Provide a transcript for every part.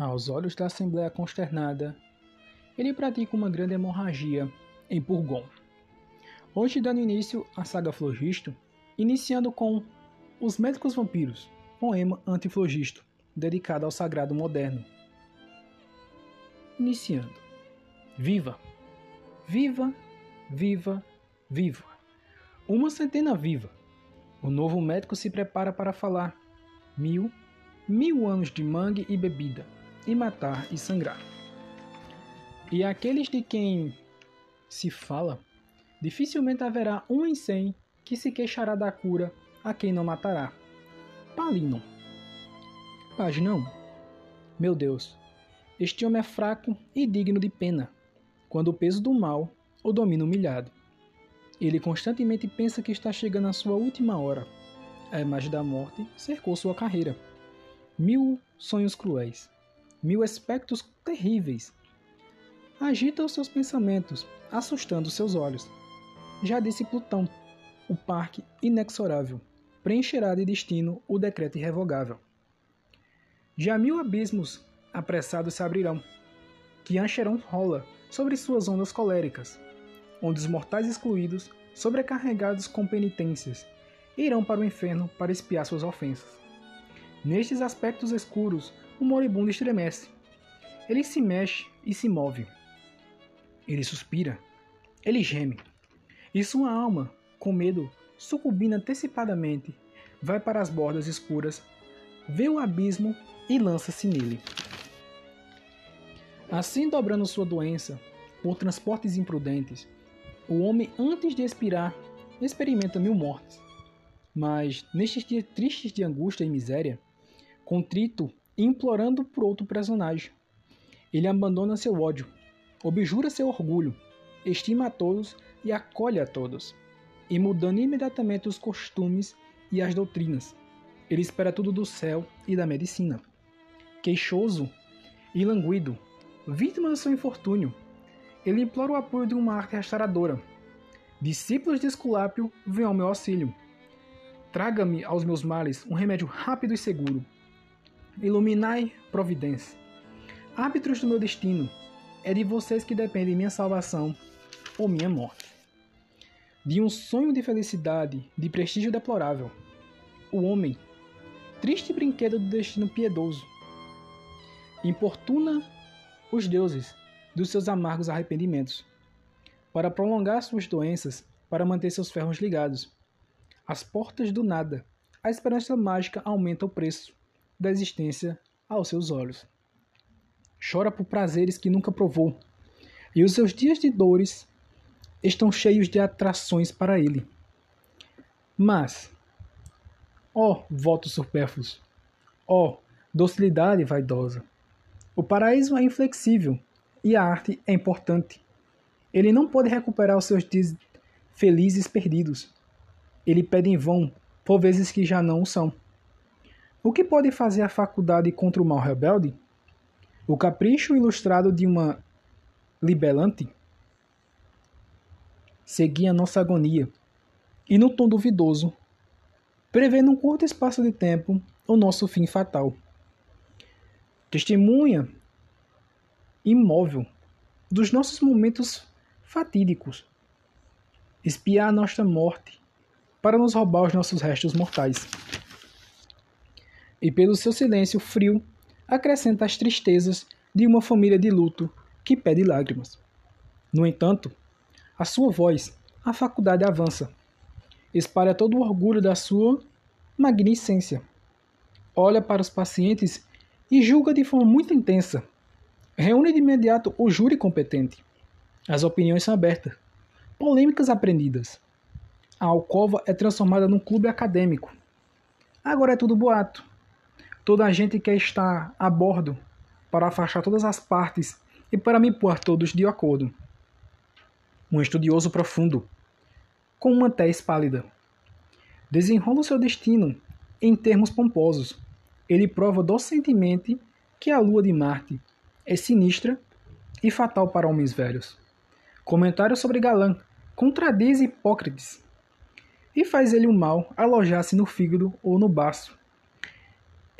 Aos olhos da Assembleia consternada, ele pratica uma grande hemorragia em Purgon. Hoje dando início à saga Flogisto, iniciando com Os Médicos Vampiros, poema antiflogisto, dedicado ao sagrado moderno. Iniciando. Viva! Viva! Viva! Viva! Uma centena viva! O novo médico se prepara para falar. Mil, mil anos de mangue e bebida, e matar e sangrar. E aqueles de quem se fala dificilmente haverá um em cem que se queixará da cura a quem não matará. Palino. Página 1. Meu Deus, este homem é fraco e digno de pena, quando o peso do mal o domina humilhado. Ele constantemente pensa que está chegando à sua última hora. A imagem da morte cercou sua carreira. Mil sonhos cruéis, mil aspectos terríveis. Agita os seus pensamentos, assustando seus olhos. Já disse Plutão, o parque inexorável preencherá de destino o decreto irrevogável. Já mil abismos apressados se abrirão, que Ancheron rola sobre suas ondas coléricas, onde os mortais excluídos, sobrecarregados com penitências, irão para o inferno para espiar suas ofensas. Nestes aspectos escuros, o moribundo estremece. Ele se mexe e se move. Ele suspira. Ele geme. E sua alma, com medo, sucumbindo antecipadamente, vai para as bordas escuras, vê o abismo e lança-se nele. Assim, dobrando sua doença, por transportes imprudentes, o homem, antes de expirar, experimenta mil mortes. Mas, nestes dias tristes de angústia e miséria, contrito implorando por outro personagem, ele abandona seu ódio, objura seu orgulho, estima a todos e acolhe a todos, e mudando imediatamente os costumes e as doutrinas. Ele espera tudo do céu e da medicina. Queixoso e languido, vítima do seu infortúnio, ele implora o apoio de uma arte restauradora. Discípulos de Esculápio, venham ao meu auxílio. Traga-me aos meus males um remédio rápido e seguro. Iluminai providência. Árbitros do meu destino, é de vocês que depende minha salvação ou minha morte. De um sonho de felicidade, de prestígio deplorável, o homem, triste brinquedo do destino piedoso, importuna os deuses dos seus amargos arrependimentos, para prolongar suas doenças, para manter seus ferros ligados. As portas do nada, a esperança mágica aumenta o preço da existência aos seus olhos. Chora por prazeres que nunca provou, e os seus dias de dores estão cheios de atrações para ele. Mas, ó votos supérfluos, ó docilidade vaidosa, o paraíso é inflexível e a arte é importante. Ele não pode recuperar os seus dias felizes perdidos. Ele pede em vão por vezes que já não o são. O que pode fazer a faculdade contra o mal rebelde? O capricho ilustrado de uma libelante? seguia nossa agonia, e no tom duvidoso, prevê num curto espaço de tempo o nosso fim fatal. Testemunha imóvel dos nossos momentos fatídicos, espiar a nossa morte para nos roubar os nossos restos mortais. E pelo seu silêncio frio, acrescenta as tristezas de uma família de luto que pede lágrimas. No entanto, a sua voz, a faculdade avança. Espalha todo o orgulho da sua magnificência. Olha para os pacientes e julga de forma muito intensa. Reúne de imediato o júri competente. As opiniões são abertas. Polêmicas aprendidas. A alcova é transformada num clube acadêmico. Agora é tudo boato. Toda a gente quer estar a bordo para afastar todas as partes e para me pôr todos de acordo um estudioso profundo, com uma tez pálida. Desenrola o seu destino em termos pomposos. Ele prova docentemente que a lua de Marte é sinistra e fatal para homens velhos. Comentário sobre Galã contradiz Hipócrates e faz ele o mal alojar-se no fígado ou no baço.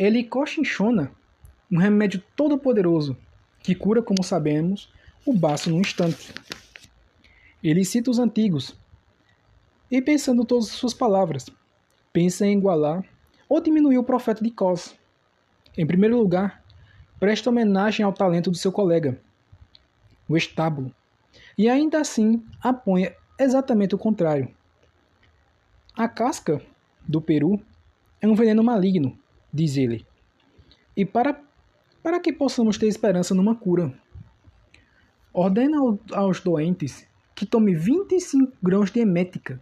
Ele cochinchona um remédio todo-poderoso que cura, como sabemos, o baço num instante. Ele cita os antigos e, pensando todas as suas palavras, pensa em igualar ou diminuir o profeta de Cos. Em primeiro lugar, presta homenagem ao talento do seu colega, o estábulo, e ainda assim apoia exatamente o contrário. A casca do peru é um veneno maligno, diz ele, e para, para que possamos ter esperança numa cura, ordena aos doentes que tome 25 grãos de emética,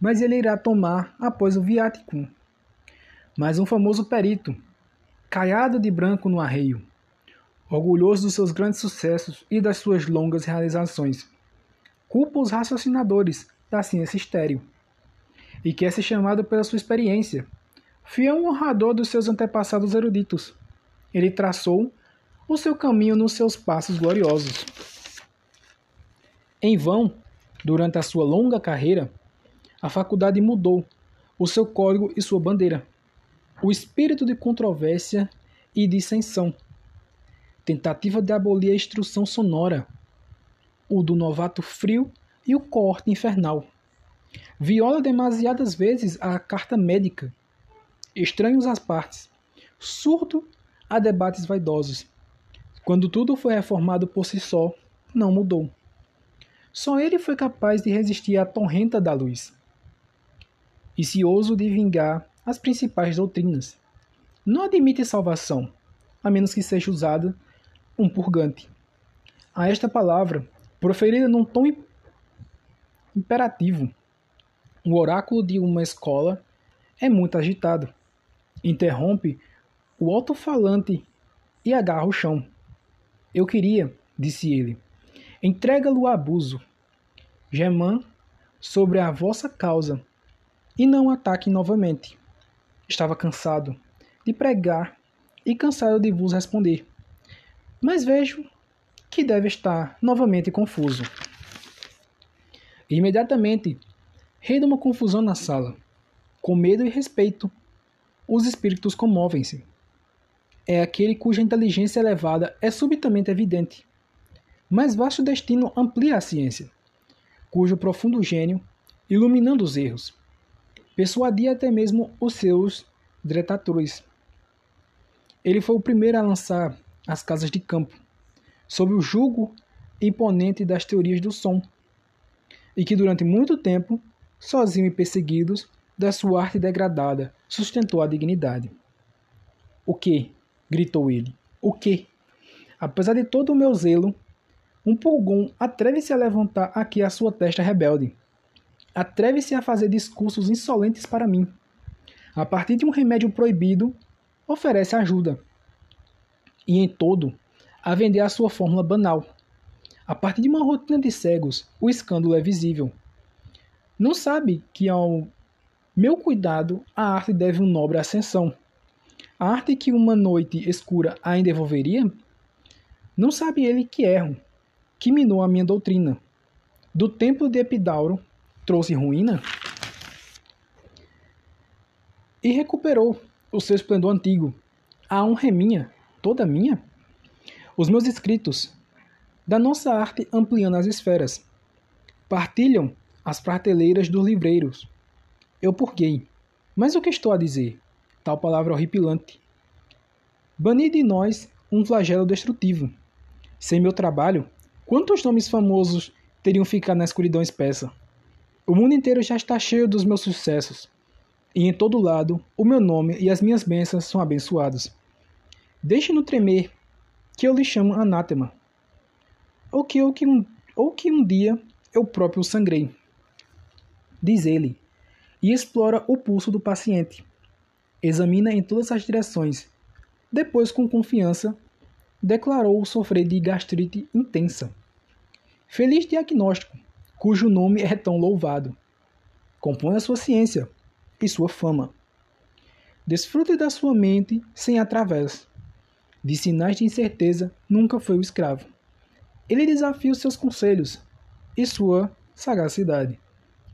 mas ele irá tomar após o viático. Mas um famoso perito, caiado de branco no arreio, orgulhoso dos seus grandes sucessos e das suas longas realizações, culpa os raciocinadores da ciência estéril e quer ser chamado pela sua experiência. Fiel honrador dos seus antepassados eruditos, ele traçou o seu caminho nos seus passos gloriosos. Em vão, durante a sua longa carreira, a faculdade mudou o seu código e sua bandeira. O espírito de controvérsia e dissensão. Tentativa de abolir a instrução sonora. O do novato frio e o corte infernal. Viola demasiadas vezes a carta médica. Estranhos às partes. Surdo a debates vaidosos. Quando tudo foi reformado por si só, não mudou. Só ele foi capaz de resistir à torrenta da luz. E ouso de vingar as principais doutrinas. Não admite salvação, a menos que seja usada um purgante. A esta palavra, proferida num tom imperativo, o oráculo de uma escola é muito agitado. Interrompe o alto-falante e agarra o chão. Eu queria, disse ele, entrega-lo a abuso. Gemã sobre a vossa causa, e não ataque novamente. Estava cansado de pregar e cansado de vos responder. Mas vejo que deve estar novamente confuso. Imediatamente Reina uma confusão na sala. Com medo e respeito, os espíritos comovem-se. É aquele cuja inteligência elevada é subitamente evidente. Mas vasto destino amplia a ciência, cujo profundo gênio, iluminando os erros, persuadia até mesmo os seus detatores. Ele foi o primeiro a lançar as casas de campo, sob o jugo imponente das teorias do som, e que durante muito tempo sozinho e perseguidos, da sua arte degradada, sustentou a dignidade. O que? gritou ele. O que? Apesar de todo o meu zelo, um pulgão atreve-se a levantar aqui a sua testa rebelde. Atreve-se a fazer discursos insolentes para mim. A partir de um remédio proibido, oferece ajuda. E em todo, a vender a sua fórmula banal. A partir de uma rotina de cegos, o escândalo é visível. Não sabe que ao meu cuidado a arte deve um nobre ascensão. A arte que uma noite escura ainda devolveria? Não sabe ele que erro, que minou a minha doutrina. Do templo de Epidauro trouxe ruína? E recuperou o seu esplendor antigo. A honra é minha, toda minha. Os meus escritos, da nossa arte ampliando as esferas, partilham as prateleiras dos livreiros. Eu purguei. Mas o que estou a dizer? Tal palavra horripilante. Bani de nós um flagelo destrutivo. Sem meu trabalho, quantos nomes famosos teriam ficado na escuridão espessa? O mundo inteiro já está cheio dos meus sucessos. E em todo lado, o meu nome e as minhas bênçãos são abençoados. Deixe-no tremer, que eu lhe chamo anátema. Ou que, ou que, um, ou que um dia eu próprio sangrei diz ele, e explora o pulso do paciente. Examina em todas as direções. Depois, com confiança, declarou sofrer de gastrite intensa. Feliz diagnóstico, cujo nome é tão louvado. Compõe a sua ciência e sua fama. Desfrute da sua mente sem através. De sinais de incerteza, nunca foi o escravo. Ele desafia os seus conselhos e sua sagacidade.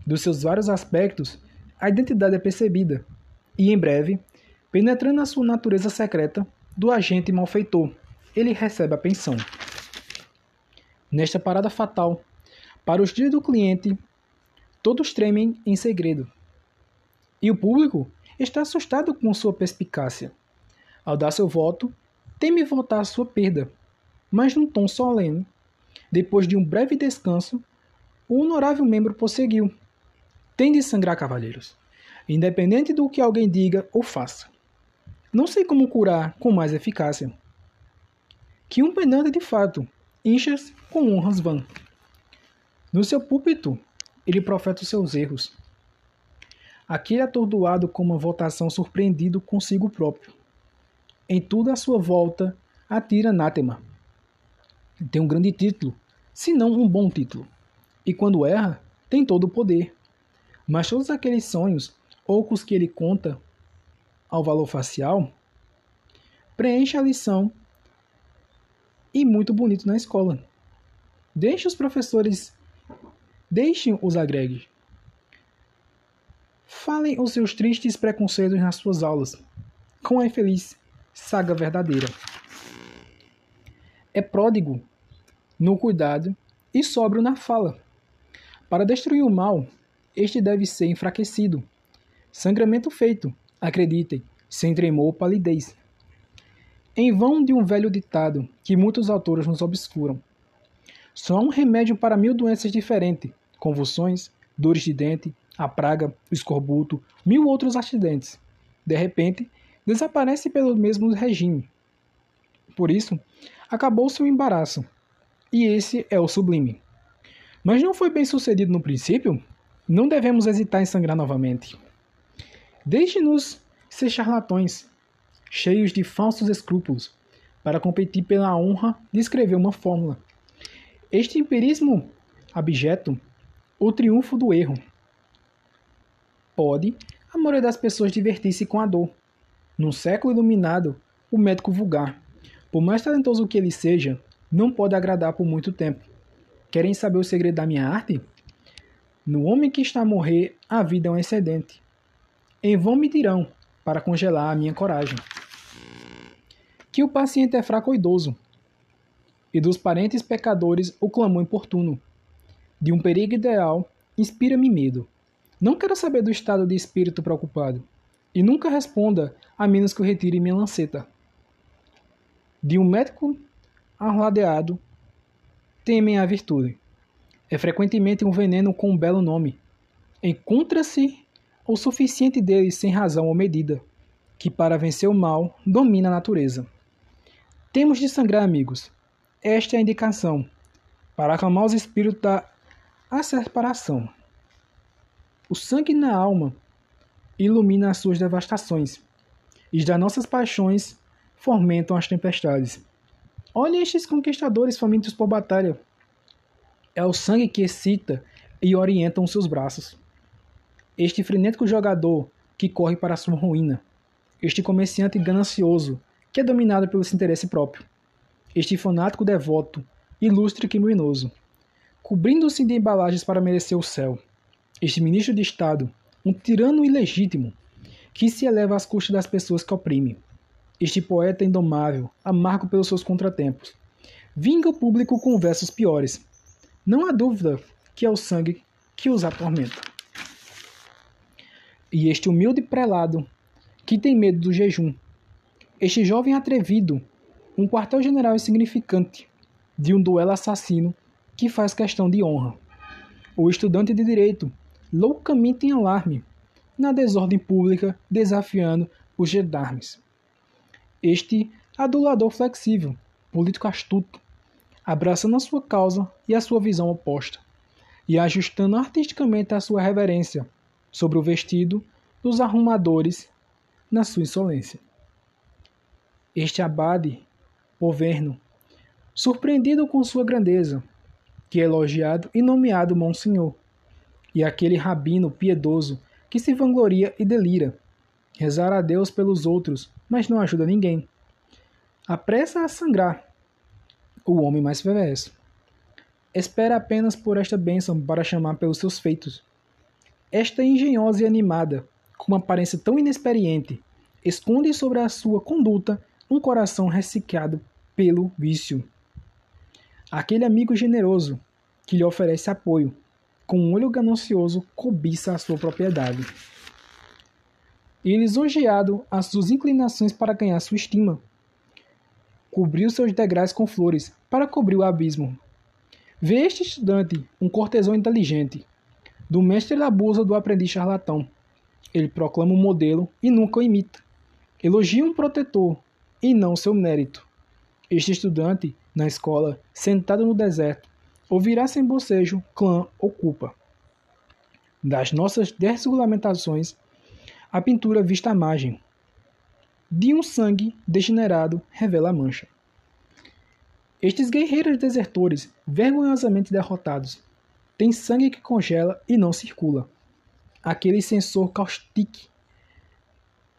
Dos seus vários aspectos, a identidade é percebida, e em breve, penetrando na sua natureza secreta, do agente malfeitor. Ele recebe a pensão. Nesta parada fatal, para os dias do cliente, todos tremem em segredo. E o público está assustado com sua perspicácia. Ao dar seu voto, teme votar a sua perda, mas num tom solene. Depois de um breve descanso, o honorável membro prosseguiu. Tem de sangrar, cavalheiros, independente do que alguém diga ou faça. Não sei como curar com mais eficácia. Que um penante de fato, inchas com honras vã. No seu púlpito, ele profeta os seus erros. Aquele atordoado com uma votação surpreendido consigo próprio. Em tudo à sua volta, atira anátema. Tem um grande título, se não um bom título. E quando erra, tem todo o poder. Mas todos aqueles sonhos, ocos que ele conta ao valor facial, preenche a lição e muito bonito na escola. Deixe os professores, deixem os agregues. Falem os seus tristes preconceitos nas suas aulas, com a infeliz saga verdadeira. É pródigo no cuidado e sóbrio na fala. Para destruir o mal, este deve ser enfraquecido. Sangramento feito, acreditem, sem tremor ou palidez. Em vão de um velho ditado que muitos autores nos obscuram. Só há um remédio para mil doenças diferentes: convulsões, dores de dente, a praga, o escorbuto, mil outros acidentes. De repente, desaparece pelo mesmo regime. Por isso, acabou seu embaraço. E esse é o sublime. Mas não foi bem sucedido no princípio? Não devemos hesitar em sangrar novamente. Deixe-nos ser charlatões, cheios de falsos escrúpulos, para competir pela honra de escrever uma fórmula. Este empirismo abjeto, o triunfo do erro. Pode a maioria das pessoas divertir-se com a dor. Num século iluminado, o médico vulgar, por mais talentoso que ele seja, não pode agradar por muito tempo. Querem saber o segredo da minha arte? No homem que está a morrer, a vida é um excedente. Em vão me dirão, para congelar a minha coragem, que o paciente é fraco ou idoso, e dos parentes pecadores o clamor importuno. De um perigo ideal, inspira-me medo. Não quero saber do estado de espírito preocupado, e nunca responda a menos que eu retire minha lanceta. De um médico arladeado, temem a virtude. É frequentemente um veneno com um belo nome. Encontra-se o suficiente deles sem razão ou medida, que para vencer o mal domina a natureza. Temos de sangrar, amigos. Esta é a indicação, para acalmar os espíritos da separação. O sangue na alma ilumina as suas devastações, e das nossas paixões fomentam as tempestades. Olhe estes conquistadores famintos por batalha. É o sangue que excita e orienta os seus braços. Este frenético jogador que corre para sua ruína. Este comerciante ganancioso que é dominado pelo seu interesse próprio. Este fanático devoto, ilustre e criminoso, cobrindo-se de embalagens para merecer o céu. Este ministro de Estado, um tirano ilegítimo, que se eleva às custas das pessoas que oprime. Este poeta indomável, amargo pelos seus contratempos, vinga o público com versos piores. Não há dúvida que é o sangue que os atormenta. E este humilde prelado, que tem medo do jejum, este jovem atrevido, um quartel-general insignificante, de um duelo assassino que faz questão de honra. O estudante de direito, loucamente em alarme, na desordem pública, desafiando os gendarmes. Este adulador flexível, político astuto, abraçando a sua causa e a sua visão oposta, e ajustando artisticamente a sua reverência sobre o vestido dos arrumadores na sua insolência. Este abade, governo, surpreendido com sua grandeza, que é elogiado e nomeado Monsenhor, e aquele rabino piedoso que se vangloria e delira, rezar a Deus pelos outros mas não ajuda ninguém. Apressa a sangrar o homem mais perverso. Espera apenas por esta bênção para chamar pelos seus feitos. Esta engenhosa e animada, com uma aparência tão inexperiente, esconde sobre a sua conduta um coração ressecado pelo vício. Aquele amigo generoso que lhe oferece apoio, com um olho ganancioso cobiça a sua propriedade. E lisonjeado as suas inclinações para ganhar sua estima, cobriu seus degraus com flores para cobrir o abismo. Vê este estudante, um cortesão inteligente, do mestre da abusa do aprendiz charlatão. Ele proclama um modelo e nunca o imita. Elogia um protetor e não seu mérito. Este estudante, na escola, sentado no deserto, ouvirá sem bocejo clã ou culpa. Das nossas desregulamentações, a pintura vista à margem. De um sangue degenerado revela a mancha. Estes guerreiros desertores, vergonhosamente derrotados, têm sangue que congela e não circula. Aquele sensor caustique,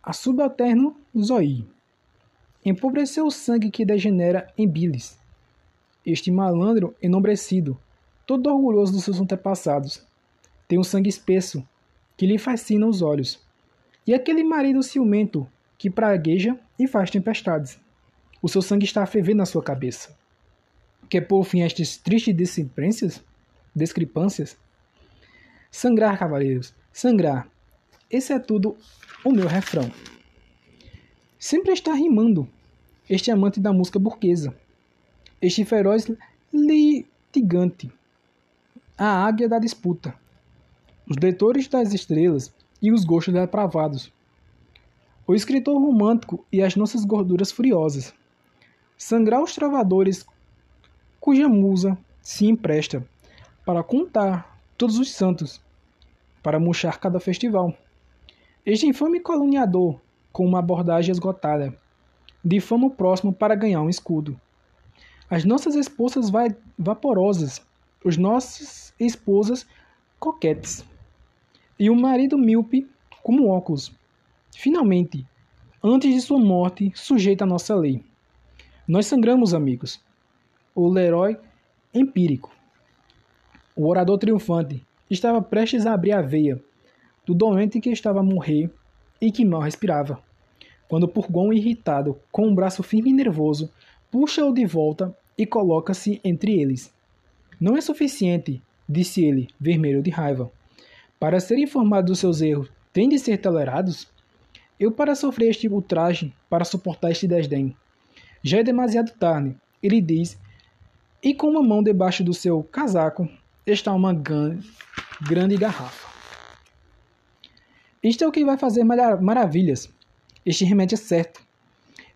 a subalterno zoi. Empobreceu o sangue que degenera em bilis. Este malandro enobrecido, todo orgulhoso dos seus antepassados, tem um sangue espesso que lhe fascina os olhos. E aquele marido ciumento que pragueja e faz tempestades. O seu sangue está a ferver na sua cabeça. Quer pôr fim a estas tristes discrepâncias? Discrepâncias? Sangrar, cavaleiros, sangrar. Esse é tudo o meu refrão. Sempre está rimando este amante da música burguesa, este feroz litigante, a águia da disputa, os leitores das estrelas e os gostos depravados, o escritor romântico e as nossas gorduras furiosas, sangrar os trovadores cuja musa se empresta para contar todos os santos, para murchar cada festival. Este infame caluniador com uma abordagem esgotada. Difama o próximo para ganhar um escudo. As nossas esposas vai vaporosas, os nossas esposas coquetes. E o marido míope como óculos. Finalmente, antes de sua morte, sujeita a nossa lei. Nós sangramos, amigos. O Leroy empírico. O orador triunfante estava prestes a abrir a veia do doente que estava a morrer e que mal respirava. Quando Purgon, irritado, com um braço firme e nervoso, puxa-o de volta e coloca-se entre eles. Não é suficiente, disse ele, vermelho de raiva. Para ser informado dos seus erros, tem de ser tolerados? Eu para sofrer este ultraje, para suportar este desdém. Já é demasiado tarde, ele diz, e com uma mão debaixo do seu casaco está uma grande garrafa. Isto é o que vai fazer maravilhas. Este remédio é certo.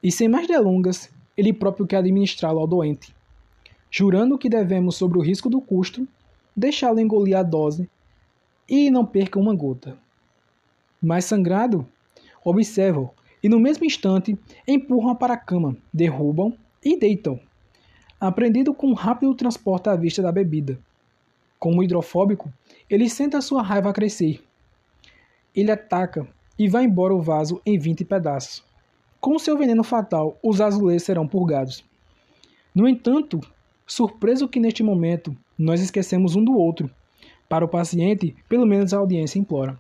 E sem mais delongas, ele próprio quer administrá-lo ao doente, jurando que devemos, sobre o risco do custo, deixá-lo engolir a dose e não perca uma gota. Mais sangrado, observam e no mesmo instante empurram para a cama, derrubam e deitam. Aprendido com rápido transporte à vista da bebida. Como hidrofóbico, ele sente a sua raiva crescer ele ataca e vai embora o vaso em 20 pedaços. Com seu veneno fatal, os azulejos serão purgados. No entanto, surpreso que neste momento nós esquecemos um do outro. Para o paciente, pelo menos a audiência implora.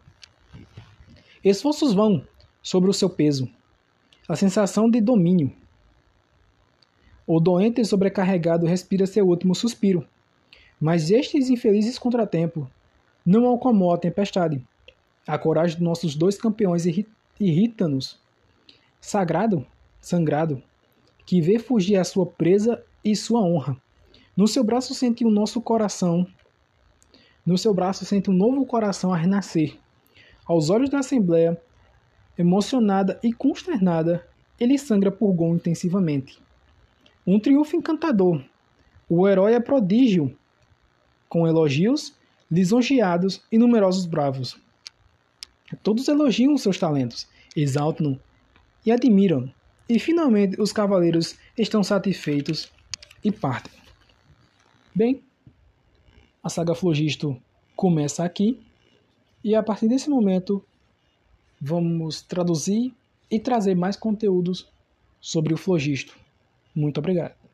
Esforços vão sobre o seu peso. A sensação de domínio. O doente sobrecarregado respira seu último suspiro. Mas estes infelizes contratempos não acomodam a tempestade a coragem dos nossos dois campeões irrita-nos. Sagrado, sangrado, que vê fugir a sua presa e sua honra. No seu braço sente o nosso coração. No seu braço sente um novo coração a renascer. Aos olhos da Assembleia, emocionada e consternada, ele sangra por Gon intensivamente. Um triunfo encantador. O herói é prodígio, com elogios, lisonjeados e numerosos bravos. Todos elogiam seus talentos, exaltam e admiram. E finalmente os cavaleiros estão satisfeitos e partem. Bem, a saga Flogisto começa aqui e a partir desse momento vamos traduzir e trazer mais conteúdos sobre o Flogisto. Muito obrigado.